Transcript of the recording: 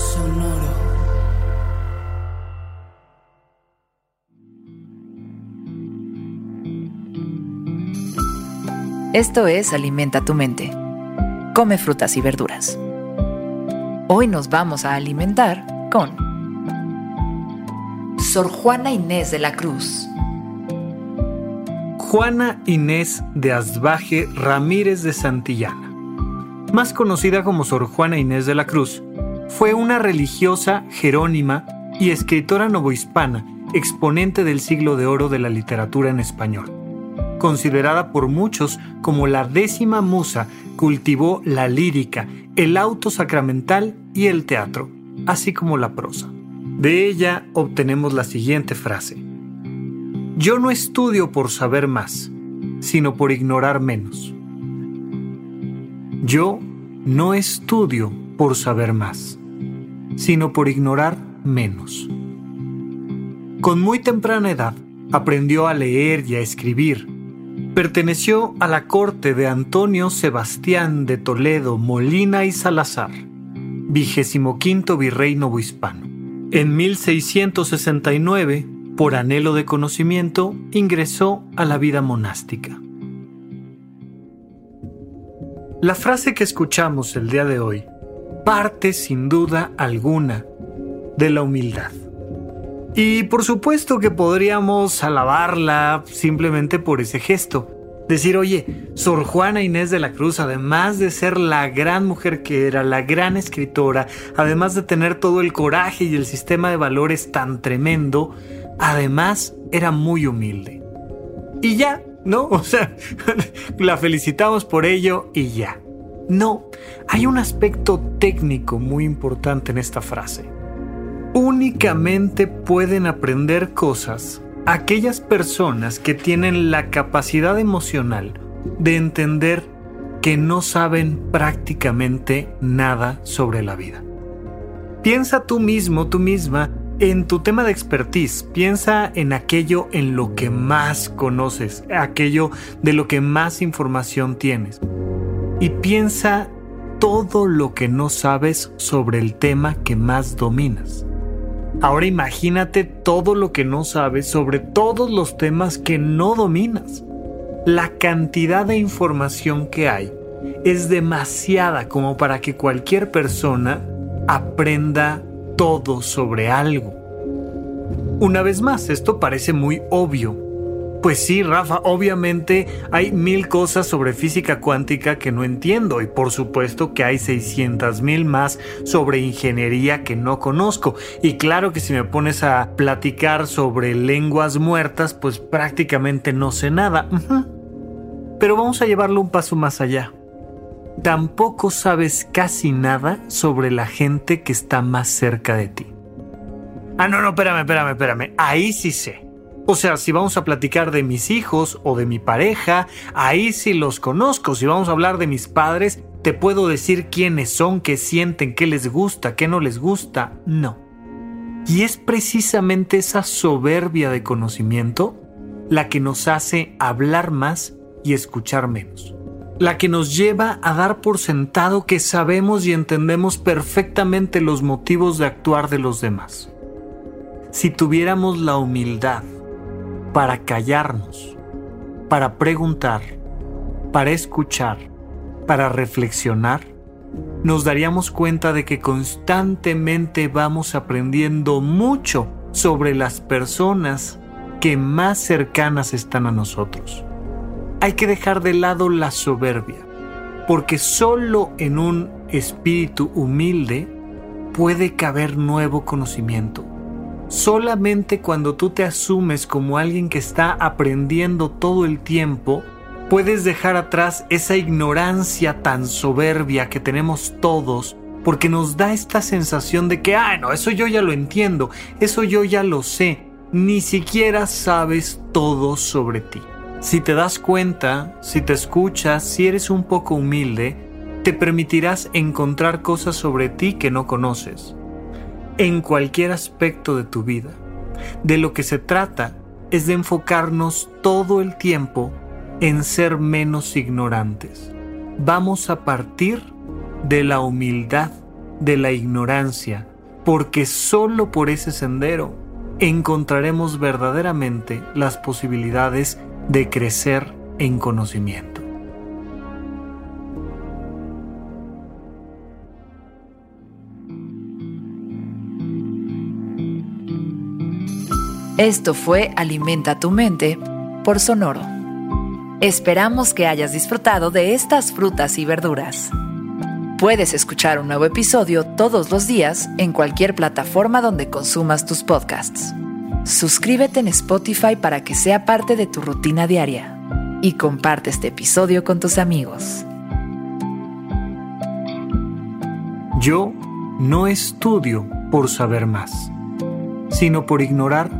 Sonoro. Esto es Alimenta tu mente. Come frutas y verduras. Hoy nos vamos a alimentar con Sor Juana Inés de la Cruz. Juana Inés de Asbaje Ramírez de Santillana, más conocida como Sor Juana Inés de la Cruz, fue una religiosa jerónima y escritora novohispana, exponente del siglo de oro de la literatura en español. Considerada por muchos como la décima musa, cultivó la lírica, el auto sacramental y el teatro, así como la prosa. De ella obtenemos la siguiente frase. Yo no estudio por saber más, sino por ignorar menos. Yo no estudio por saber más, sino por ignorar menos. Con muy temprana edad aprendió a leer y a escribir. Perteneció a la corte de Antonio Sebastián de Toledo, Molina y Salazar, vigésimo quinto virrey novohispano. En 1669, por anhelo de conocimiento, ingresó a la vida monástica. La frase que escuchamos el día de hoy parte sin duda alguna de la humildad. Y por supuesto que podríamos alabarla simplemente por ese gesto. Decir, oye, Sor Juana Inés de la Cruz, además de ser la gran mujer que era, la gran escritora, además de tener todo el coraje y el sistema de valores tan tremendo, además era muy humilde. Y ya, ¿no? O sea, la felicitamos por ello y ya. No, hay un aspecto técnico muy importante en esta frase. Únicamente pueden aprender cosas aquellas personas que tienen la capacidad emocional de entender que no saben prácticamente nada sobre la vida. Piensa tú mismo, tú misma, en tu tema de expertise, piensa en aquello en lo que más conoces, aquello de lo que más información tienes. Y piensa todo lo que no sabes sobre el tema que más dominas. Ahora imagínate todo lo que no sabes sobre todos los temas que no dominas. La cantidad de información que hay es demasiada como para que cualquier persona aprenda todo sobre algo. Una vez más, esto parece muy obvio, pues sí, Rafa, obviamente hay mil cosas sobre física cuántica que no entiendo y por supuesto que hay 600 mil más sobre ingeniería que no conozco. Y claro que si me pones a platicar sobre lenguas muertas, pues prácticamente no sé nada. Pero vamos a llevarlo un paso más allá. Tampoco sabes casi nada sobre la gente que está más cerca de ti. Ah, no, no, espérame, espérame, espérame. Ahí sí sé. O sea, si vamos a platicar de mis hijos o de mi pareja, ahí sí los conozco. Si vamos a hablar de mis padres, te puedo decir quiénes son, qué sienten, qué les gusta, qué no les gusta. No. Y es precisamente esa soberbia de conocimiento la que nos hace hablar más y escuchar menos. La que nos lleva a dar por sentado que sabemos y entendemos perfectamente los motivos de actuar de los demás. Si tuviéramos la humildad para callarnos, para preguntar, para escuchar, para reflexionar, nos daríamos cuenta de que constantemente vamos aprendiendo mucho sobre las personas que más cercanas están a nosotros. Hay que dejar de lado la soberbia, porque solo en un espíritu humilde puede caber nuevo conocimiento Solamente cuando tú te asumes como alguien que está aprendiendo todo el tiempo, Puedes dejar atrás esa ignorancia tan soberbia que tenemos todos porque nos da esta sensación de que, ah, no, eso yo ya lo entiendo, eso yo ya lo sé, ni siquiera sabes todo sobre ti. Si te das cuenta, si te escuchas, si eres un poco humilde, te permitirás encontrar cosas sobre ti que no conoces, en cualquier aspecto de tu vida. De lo que se trata es de enfocarnos todo el tiempo en ser menos ignorantes. Vamos a partir de la humildad, de la ignorancia, porque solo por ese sendero encontraremos verdaderamente las posibilidades de crecer en conocimiento. Esto fue Alimenta tu mente por Sonoro. Esperamos que hayas disfrutado de estas frutas y verduras. Puedes escuchar un nuevo episodio todos los días en cualquier plataforma donde consumas tus podcasts. Suscríbete en Spotify para que sea parte de tu rutina diaria y comparte este episodio con tus amigos. Yo no estudio por saber más, sino por ignorar